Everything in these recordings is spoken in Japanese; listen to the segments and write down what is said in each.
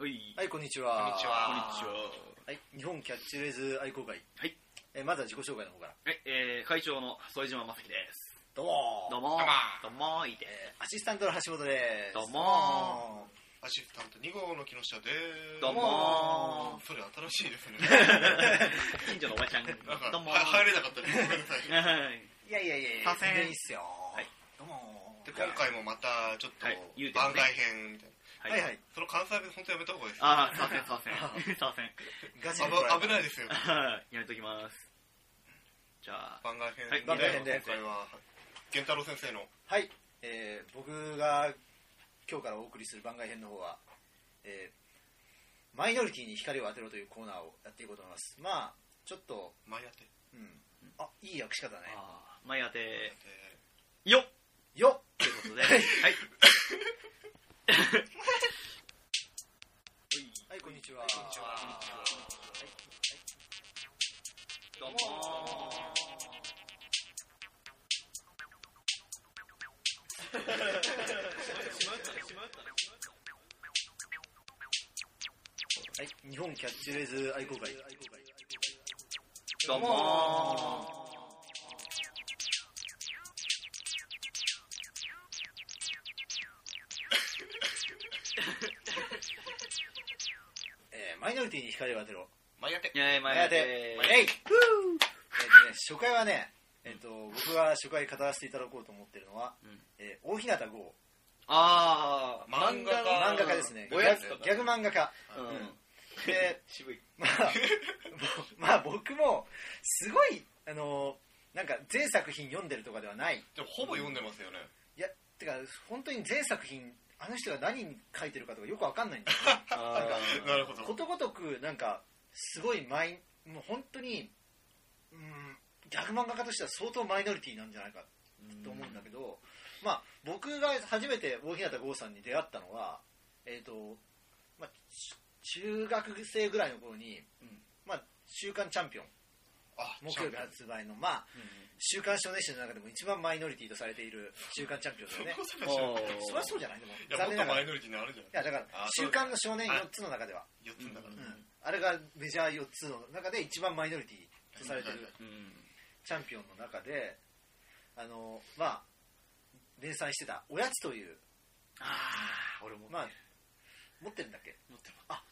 はい、こんにちは。こんにちは。こんにちは。はい、日本キャッチフレーズ愛好会。はい。えーまずは自己紹介の方から。はい。えー、会長の副島正樹です。どうも。どうも。どうも。どうもいいでえーアシスタントの橋本です。どうもアシスタント2号の木下です。どうもそれ新しいですね。近所のおばちゃん。なんかどうもは入れなかったです。ごめんなさい。は いいやいやいやいや、させん全然いいっすよ。はい。どうもで今回もまたちょっとはい。言うてもね。番外編みたいなはい。はい。その関西弁本当やめた方がいいです。ああすいませんすいません。すいません。ガチ危ない。ですよ。は いやめときます。じゃあ。番外編はい。番外編で。今回は源太郎先生の。はい。えー僕が今日からお送りする番外編の方は、えーマイノリティに光を当てろというコーナーをやっていこうと思います。まあ、ちょっと、前当て。うん。あ、いい訳し方だね。前当て。でよっ。よっ。ということで。はいはい、こんにちは。こんにちはどうもはい、日本キャッチフレーズ愛好会。どうもマイノリティに光を当てろ。前当ていやいや前当てえいえっとね、初回はね、えっと、僕が初回語らせていただこうと思ってるのは、うん。えー大日向剛、ああ漫画家漫画家ですね。ギおやつとかャグギャグ漫画家。うん。うん。で、渋い。まあ、ぼ まあ僕も、すごい、あのなんか全作品読んでるとかではない。でもほぼ読んでますよね。いや、てか、本当に全作品、あの人が何書いてるかとかよくわかんないんだよね。あーなるほど。ことごとくなんかすごいマイもう本当にうんギャグ漫画家としては相当マイノリティなんじゃないかと思うんだけど、まあ僕が初めて大日向剛さんに出会ったのはえっ、と、まあ、ち中学生ぐらいの頃に、うん。まあ週刊チャンピオン。あ木曜日発売のまあ週刊少年誌の中でも一番マイノリティとされている週刊チャンピオンだよね。そりゃそうじゃない？でもいやもっとマイノリティるんじゃないやだから週刊の少年あ4つの中では。4つだからうん。あれがメジャー4つの中で一番マイノリティとされてるうん。チャンピオンの中であのまあ連載してた「おやつ」という。ああ俺も。まあ持ってるんだっけ？持ってあ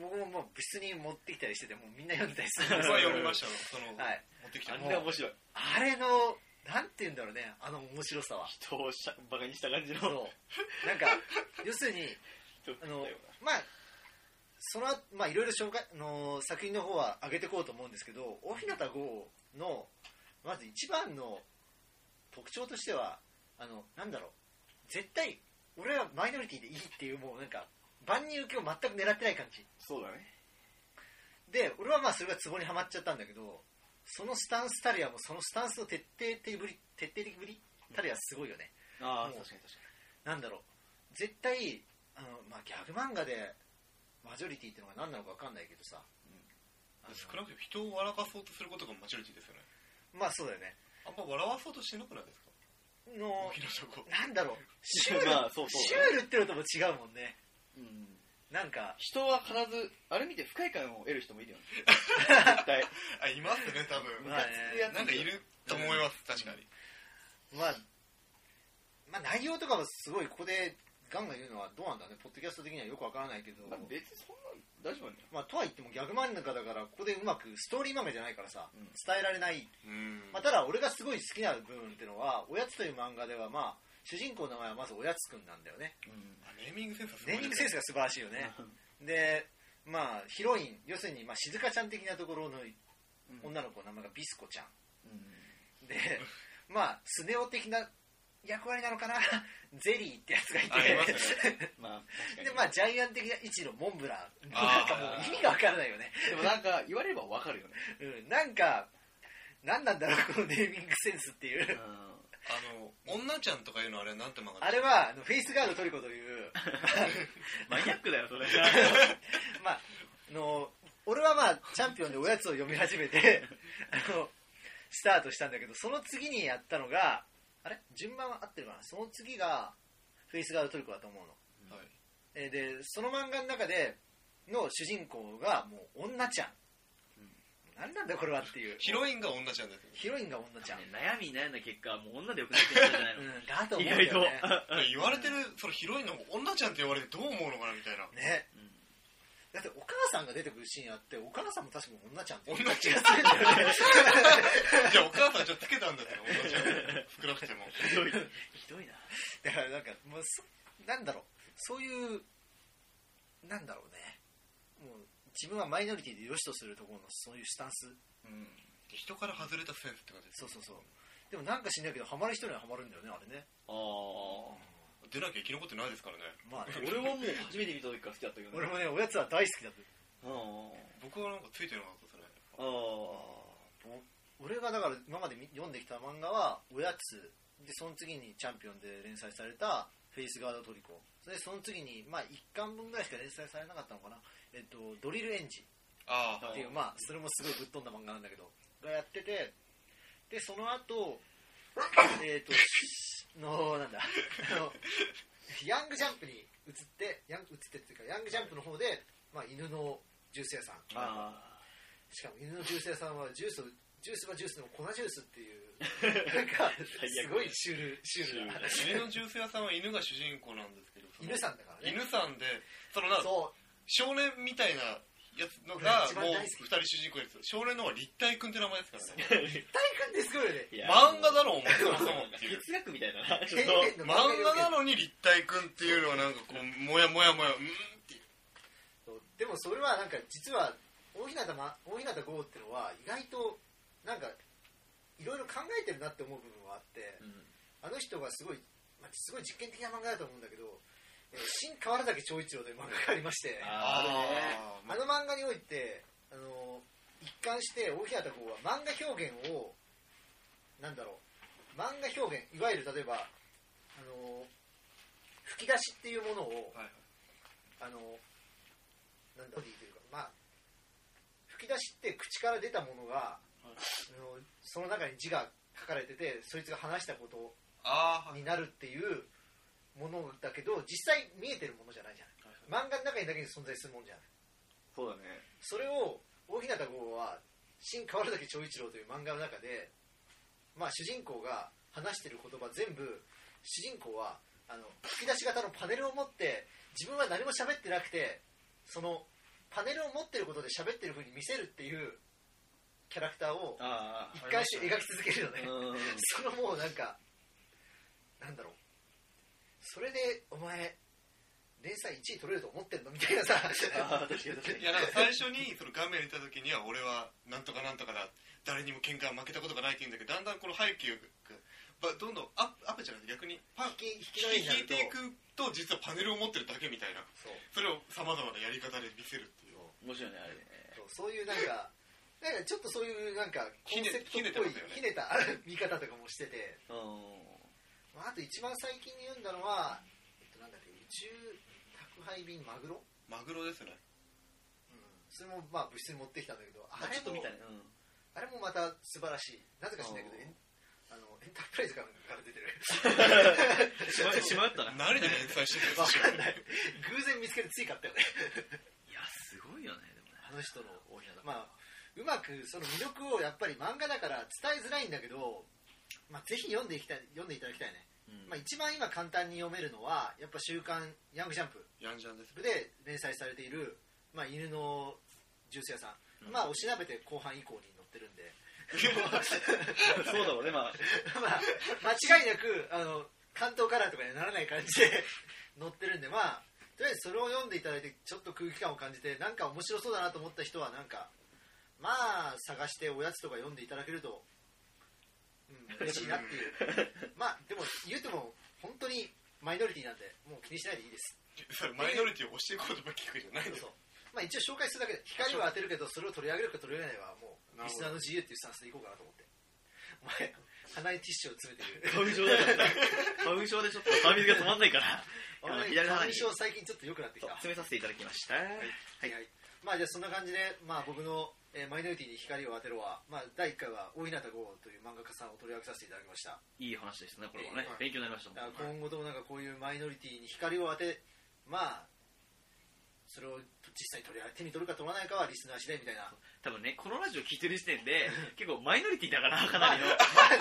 僕ももう部室に持ってきたりしててもうみんな読んでたりする。読みましたよ。そのはい。持ってきたあんな面白い。あれのなんて言うんだろうねあの面白さは。人をしゃバカにした感じの。そう。なんか 要するにあのまあその後まあいろいろ紹介あの作品の方は上げていこうと思うんですけど大日向剛のまず一番の特徴としてはあのなんだろう。絶対俺はマイノリティでいいっていうもうなんか万人受けを全く狙ってない感じ。そうだね。で俺はまあそれがツボにはまっちゃったんだけどそのスタンスたるやもうそのスタンスの徹底的ぶり徹底的ぶり？たるやすごいよね、ああもう確かに確かなんだろう。絶対あの、まあ、ギャグ漫画でマジョリティっていうのが何なのか分かんないけどさ、あの少なくとも人を笑かそうとすることがマジョリティですよね。まあそうだよね。あんま笑わそうとしてなくないですか？のなんだろう。シュール、まあそうそう。シュールってのとも違うもんね。にうん。なんか人は必ずあれ見て不快感を得る人もいるよね。絶対。あいますね多分。まあね。なんかいると思います確かに。まあまあ内容とかもすごいここでガンガン言うのはどうなんだね。ポッドキャスト的にはよくわからないけど、まあ別にそんな大丈夫なんだよまあとは言ってもギャグ漫画だからここでうまくストーリー漫画じゃないからさ、うん。伝えられない。うん。まあ、ただ俺がすごい好きな部分っていうのは「おやつ」という漫画ではまあ主人公の名前はまずおやつくんなんだよね。あネーミングセンスネーミングセンスが素晴らしいよね。でまあヒロイン要するにまあ静香ちゃん的なところの女の子の名前がビスコちゃん。でまあスネ夫的な役割なのかな？ゼリーってやつがいて。ね。まあでまあジャイアン的な位置のモンブラン。なんかもう意味がわからないよね。でもなんか言われればわかるよね。うん。なんか何なんだろうこのネーミングセンスっていうあの女ちゃんとかいうのはあれなんて漫画あれはあのフェイスガードトリコという。マニアックだよそれ。まあ、あの俺はまあチャンピオンでおやつを読み始めて あのスタートしたんだけどその次にやったのがあれ？順番は合ってるかな？その次がフェイスガードトリコだと思うの、はい。えーでその漫画の中での主人公がもう女ちゃん、何なんだこれはっていう。ヒロインが女ちゃんですよ。ヒロインが女ちゃん、ね悩み悩んだ結果もう女でよくなってきたんじゃないの？うん、だと思意うよ外と。ね言われてるそのヒロインの女ちゃんって言われてどう思うのかなみたいな。ね。うんだってお母さんが出てくるシーンあってお母さんも確か女ちゃんって女ちゃんじゃあお母さんじゃあつけたんだって女ちゃん。少なくても。ひどい。ひどいな。だからなんかもうそなんだろう。そういうなんだろうね。もう自分はマイノリティで良しとするところのそういうスタンス。うん。人から外れたセンスって感じですそうそうそう。でもなんか知んないけどハマる人にはハマるんだよねあれね。ああ出なきゃ生き残ってないですからね。まあね。俺はもう初めて見た時から好きだったけど俺もねおやつは大好きだった。あ僕はなんかついてなかったですね。ああ俺がだから今まで見読んできた漫画はおやつ。でその次にチャンピオンで連載されたフェイスガードトリコ。でその次にまあ1巻分ぐらいしか連載されなかったのかなえっとドリルエンジああ。っていうまあそれもすごいぶっ飛んだ漫画なんだけど。がやっててでその後えっとのなんだ。あのヤングジャンプに移ってヤン移ってっていうかヤングジャンプの方で、まあ、犬のジュース屋さん。あしかも犬のジュース屋さんはジュースをジュースはジュースの粉ジュースっていう なんかすごいシュールシュールな犬のジュース屋さんは犬が主人公なんですけど犬さんだからね。犬さんでそのなそう少年みたいなやつのがもう大好き。二人主人公です少年の方は立体君って名前ですからね。体感ってすごいよね。漫画だろお前そもそもっていう。哲学みたいな漫画なのに立体君っていうのはなんかこうもやもやもやうんってそうでもそれはなんか実は大日向ま大日向剛っていうのは意外となんかいろいろ考えてるなって思う部分はあってうん。あの人がすごい、まあ、すごい実験的な漫画だと思うんだけど「えー新河原崎長一郎」という漫画がありましてああの漫画においてあの一貫して大日向剛は漫画表現をなんだろう漫画表現いわゆる例えばあの吹き出しっていうものをはいはい。あのなんだろうというかまあ吹き出しって口から出たものが、あのその中に字が書かれててそいつが話したことになるっていうものだけど実際見えてるものじゃないじゃない漫画の中にだけに存在するもんじゃないそうだね。それを大日向剛は「新河原崎長一郎」という漫画の中で、まあ、主人公が話してる言葉全部主人公はあの吹き出し型のパネルを持って自分は何も喋ってなくてそのパネルを持ってることで喋ってる風に見せるっていうキャラクターをあ一貫して描き続けるよね。そのもうなんかなんだろうそれでお前連載1位取れると思ってんのみたいなさ。いやなんか最初にその画面にいた時には俺はなんとかなんとかだ誰にも喧嘩は負けたことがないって言うんだけどだんだんこの背景がばどんどんアップアップじゃなくて逆にパン引き引いていくと実はパネルを持ってるだけみたいな。そう。それをさまざまなやり方で見せるっていう。面白いねあれね。そうそういうなんかなんかちょっとそういうなんかコンセプトっひねぽいひねた見方とかもしてて、うん。まあ、あと一番最近に読んだのは、えっと、なんだっけ宇宙宅配便マグロ、マグロですね。うん、それもまあ物質に持ってきたんだけどああれもちょっと見たね。うん。あれもまた素晴らしい。なぜか知んないけどあのエンタープライズからから出てる。しましまったな。何で連載してるんわですかんない。偶然見つけてつい買ったよね。いやすごいよねでもね。あの人の大平だまあうまくその魅力をやっぱり漫画だから伝えづらいんだけど、まあ、ぜひ読んでいきたい読んでいただきたいね、うん。まあ、一番今簡単に読めるのはやっぱ「週刊ヤングジャンプ。ヤンジャンです」ね。で連載されている、まあ、犬のジュース屋さん、うん。まあおしなべて後半以降に載ってるんで。そうだろうねまあ。まあ間違いなくあの関東カラーとかにはならない感じで 載ってるんでまあとりあえずそれを読んでいただいてちょっと空気感を感じてなんか面白そうだなと思った人はなんかまあ探しておやつとか読んでいただけると、うん、嬉しいなっていう。まあでも言うても本当にマイノリティなんでもう気にしないでいいです。マイノリティを押していこうとば聞くじゃないんだよ。そう。そうまあ一応紹介するだけで光は当てるけどそれを取り上げるか取り上げないはもうリスナーの自由っていうスタンスでいこうかなと思って。お前鼻にティッシュを詰めてる。花粉症だからさ花粉症でちょっと鼻水が止まんないから。お前左の花粉症最近ちょっと良くなってきた。詰めさせていただきました。はい、はい。まあじゃあそんな感じで、まあ、僕の、えーマイノリティに光を当てろは、まあ、第1回は大日向剛という漫画家さんを取り上げさせていただきました。いい話でしたねこれはね。はい。勉強になりましただから本当に今後ともなんかこういうマイノリティに光を当てまあそれを実際取り手に取るか取らないかはリスナー次第みたいな。多分ねこのラジオ聞いてる時点で 結構マイノリティだからかなりの。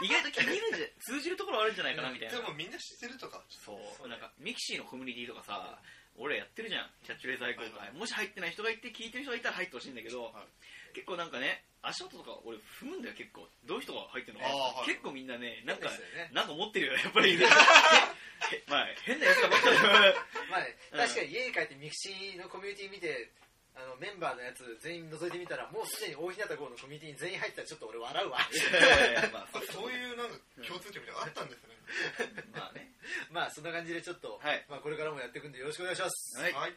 意外と聞いるんじゃ通じるところあるんじゃないかなみたいな。でもみんな知ってるとか。そう。なんかミキシーのコミュニティとかさ俺やってるじゃん。キャッチフレーズ愛好会もし入ってない人がいて聞いてる人がいたら入ってほしいんだけど、はい。結構なんかね足跡とか俺踏むんだよ結構。どういう人が入ってるの？か、はい結構みんなねなんかね。なんか持ってるよやっぱり。へまあ変なやつが持ってる まあね、うん確かに家に帰ってミクシーのコミュニティ見てあのメンバーのやつ全員覗いてみたらもうすでに大日向号のコミュニティに全員入ってたらちょっと俺笑うわ。まあ あそう。いうなんか共通点みたいなのあったんですね。まあねまあそんな感じでちょっと、はい。まあ、これからもやっていくんでよろしくお願いします。はい。はい